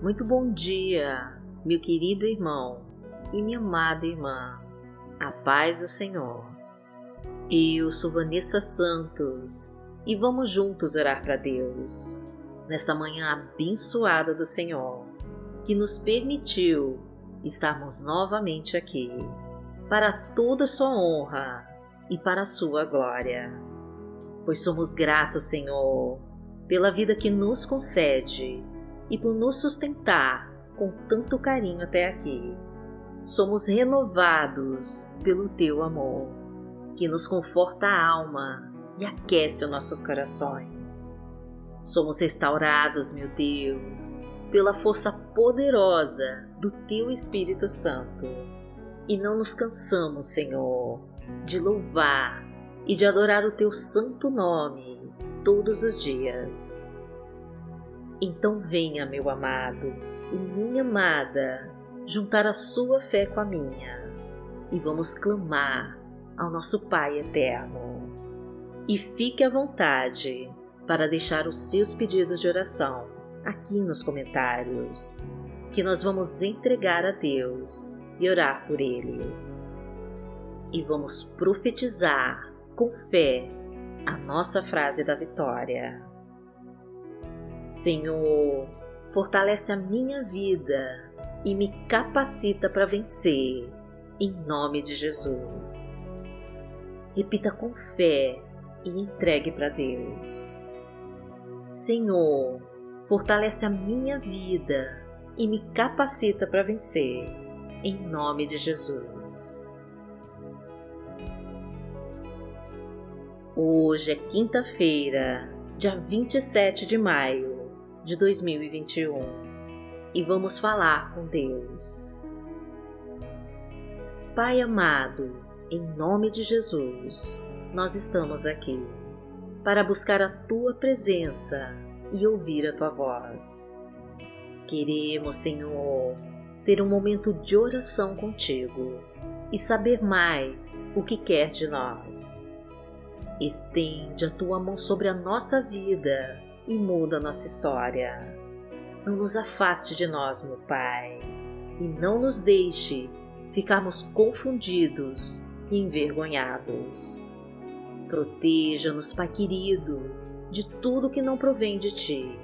Muito bom dia, meu querido irmão e minha amada irmã. A paz do Senhor. Eu sou Vanessa Santos e vamos juntos orar para Deus nesta manhã abençoada do Senhor, que nos permitiu estarmos novamente aqui para toda sua honra e para sua glória. Pois somos gratos, Senhor, pela vida que nos concede e por nos sustentar com tanto carinho até aqui. Somos renovados pelo teu amor, que nos conforta a alma e aquece os nossos corações. Somos restaurados, meu Deus, pela força poderosa do teu Espírito Santo. E não nos cansamos, Senhor, de louvar e de adorar o teu santo nome todos os dias. Então venha, meu amado e minha amada, juntar a sua fé com a minha e vamos clamar ao nosso Pai eterno. E fique à vontade para deixar os seus pedidos de oração aqui nos comentários, que nós vamos entregar a Deus e orar por eles. E vamos profetizar com fé a nossa frase da vitória. Senhor, fortalece a minha vida e me capacita para vencer, em nome de Jesus. Repita com fé e entregue para Deus. Senhor, fortalece a minha vida e me capacita para vencer, em nome de Jesus. Hoje é quinta-feira, dia 27 de maio de 2021 e vamos falar com Deus. Pai amado, em nome de Jesus, nós estamos aqui para buscar a tua presença e ouvir a tua voz. Queremos, Senhor, ter um momento de oração contigo e saber mais o que quer de nós. Estende a tua mão sobre a nossa vida e muda nossa história. Não nos afaste de nós, meu Pai, e não nos deixe ficarmos confundidos e envergonhados. Proteja-nos, Pai querido, de tudo que não provém de Ti.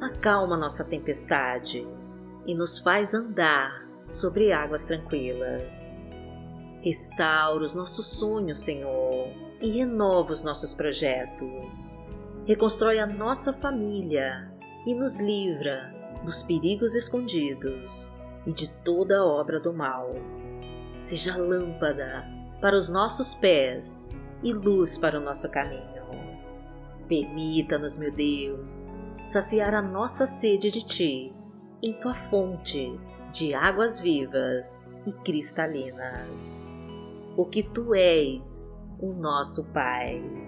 Acalma nossa tempestade e nos faz andar sobre águas tranquilas. Restaura os nossos sonhos, Senhor, e renova os nossos projetos reconstrói a nossa família e nos livra dos perigos escondidos e de toda obra do mal. Seja lâmpada para os nossos pés e luz para o nosso caminho. Permita-nos, meu Deus, saciar a nossa sede de Ti em Tua fonte de águas vivas e cristalinas, porque Tu és o nosso Pai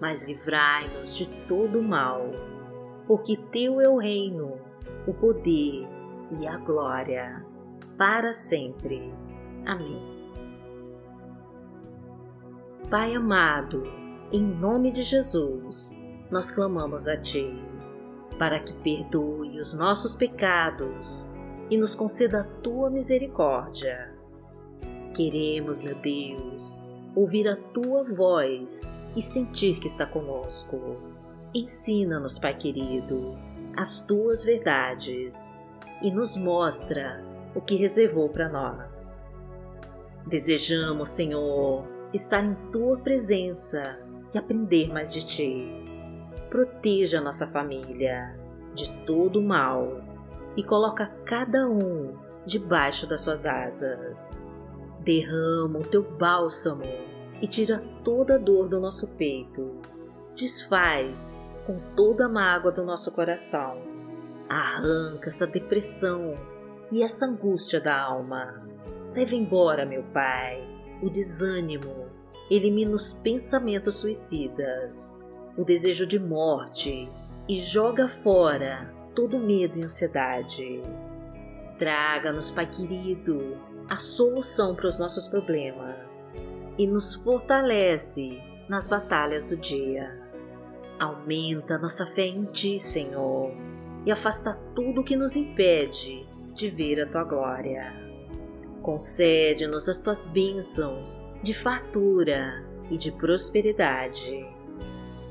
mas livrai-nos de todo mal, porque teu é o reino, o poder e a glória, para sempre. Amém. Pai amado, em nome de Jesus, nós clamamos a Ti, para que perdoe os nossos pecados e nos conceda a Tua misericórdia. Queremos, meu Deus, ouvir a Tua voz e sentir que está conosco. Ensina-nos, Pai querido, as tuas verdades e nos mostra o que reservou para nós. Desejamos, Senhor, estar em tua presença e aprender mais de ti. Proteja nossa família de todo o mal e coloca cada um debaixo das suas asas. Derrama o teu bálsamo e tira toda a dor do nosso peito. Desfaz com toda a mágoa do nosso coração Arranca essa depressão e essa angústia da alma. Leva embora, meu Pai, o desânimo. Elimina os pensamentos suicidas, o desejo de morte e joga fora todo medo e ansiedade. Traga-nos, Pai querido, a solução para os nossos problemas e nos fortalece nas batalhas do dia. Aumenta nossa fé em Ti, Senhor, e afasta tudo que nos impede de ver a Tua glória. Concede-nos as Tuas bênçãos de fartura e de prosperidade.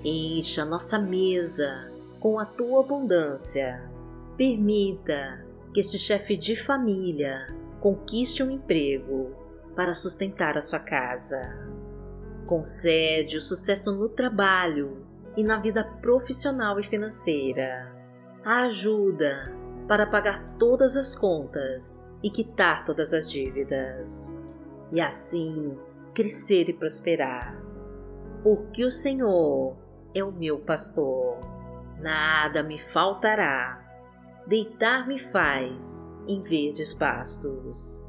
Encha nossa mesa com a Tua abundância. Permita que este chefe de família conquiste um emprego para sustentar a sua casa. Concede o sucesso no trabalho e na vida profissional e financeira. A ajuda para pagar todas as contas e quitar todas as dívidas. E assim crescer e prosperar. Porque o Senhor é o meu pastor. Nada me faltará. Deitar-me faz em verdes pastos.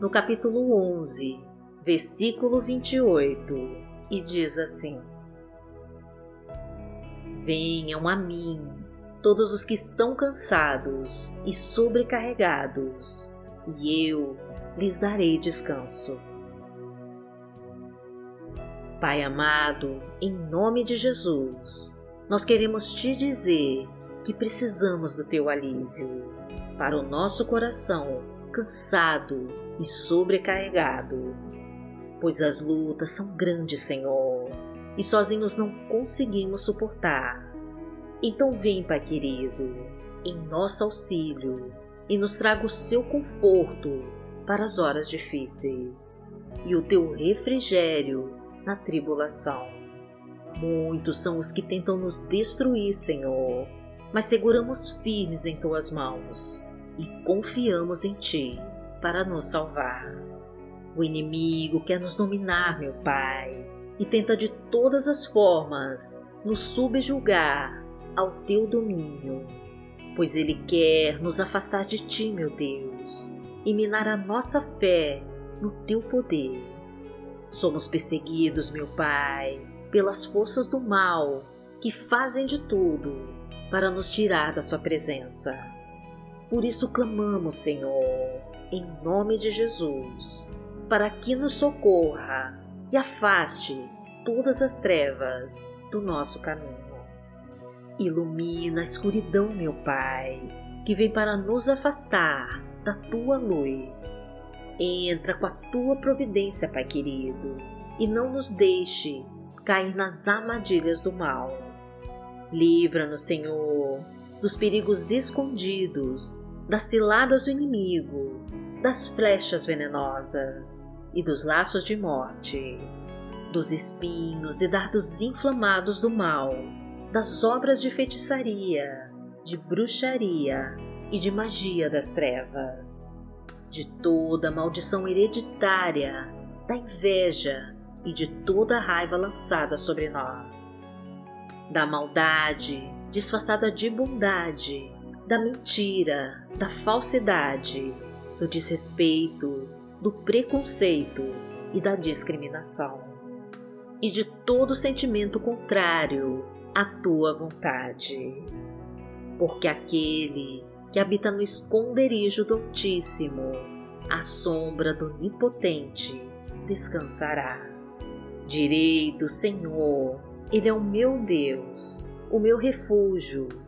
no capítulo 11, versículo 28, e diz assim: Venham a mim todos os que estão cansados e sobrecarregados, e eu lhes darei descanso. Pai amado, em nome de Jesus, nós queremos te dizer que precisamos do teu alívio para o nosso coração cansado e sobrecarregado, pois as lutas são grandes, Senhor, e sozinhos não conseguimos suportar. Então vem, Pai querido, em nosso auxílio e nos traga o seu conforto para as horas difíceis e o teu refrigério na tribulação. Muitos são os que tentam nos destruir, Senhor, mas seguramos firmes em tuas mãos e confiamos em ti para nos salvar. O inimigo quer nos dominar, meu Pai, e tenta de todas as formas nos subjugar ao teu domínio, pois ele quer nos afastar de ti, meu Deus, e minar a nossa fé no teu poder. Somos perseguidos, meu Pai, pelas forças do mal que fazem de tudo para nos tirar da Sua presença. Por isso clamamos, Senhor, em nome de Jesus, para que nos socorra e afaste todas as trevas do nosso caminho. Ilumina a escuridão, meu Pai, que vem para nos afastar da tua luz. Entra com a tua providência, Pai querido, e não nos deixe cair nas armadilhas do mal. Livra-nos, Senhor, dos perigos escondidos, das ciladas do inimigo das flechas venenosas e dos laços de morte, dos espinhos e dardos inflamados do mal, das obras de feitiçaria, de bruxaria e de magia das trevas, de toda maldição hereditária, da inveja e de toda raiva lançada sobre nós, da maldade disfarçada de bondade, da mentira, da falsidade do desrespeito, do preconceito e da discriminação, e de todo sentimento contrário à tua vontade. Porque aquele que habita no esconderijo do Altíssimo, à sombra do Onipotente, descansará. Direi do Senhor, Ele é o meu Deus, o meu refúgio,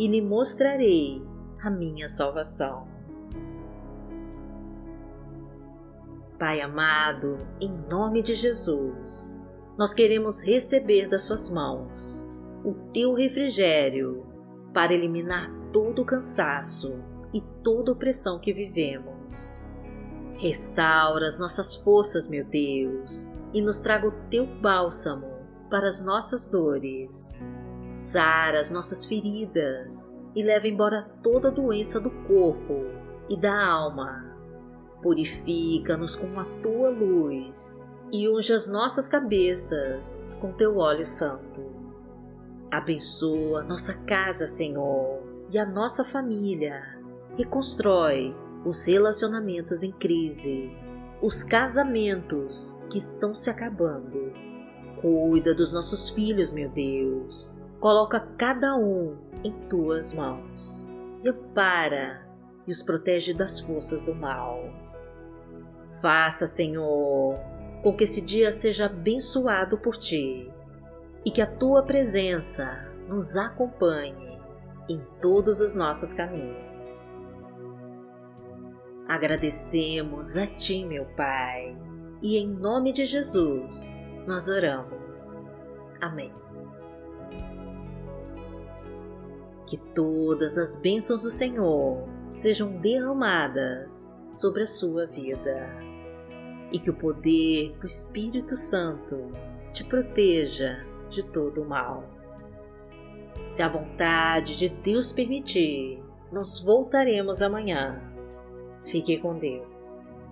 e lhe mostrarei a minha salvação. Pai amado, em nome de Jesus, nós queremos receber das Suas mãos o Teu refrigério para eliminar todo o cansaço e toda opressão que vivemos. Restaura as nossas forças, meu Deus, e nos traga o teu bálsamo para as nossas dores. Sara as nossas feridas e leva embora toda a doença do corpo e da alma. Purifica-nos com a tua luz e unge as nossas cabeças com teu óleo santo. Abençoa nossa casa, Senhor, e a nossa família reconstrói os relacionamentos em crise, os casamentos que estão se acabando. Cuida dos nossos filhos, meu Deus. Coloca cada um em tuas mãos e ampara e os protege das forças do mal. Faça, Senhor, com que esse dia seja abençoado por ti e que a tua presença nos acompanhe em todos os nossos caminhos. Agradecemos a Ti, meu Pai, e em nome de Jesus nós oramos. Amém. Que todas as bênçãos do Senhor sejam derramadas sobre a sua vida e que o poder do Espírito Santo te proteja de todo o mal. Se a vontade de Deus permitir, nós voltaremos amanhã Fique com Deus.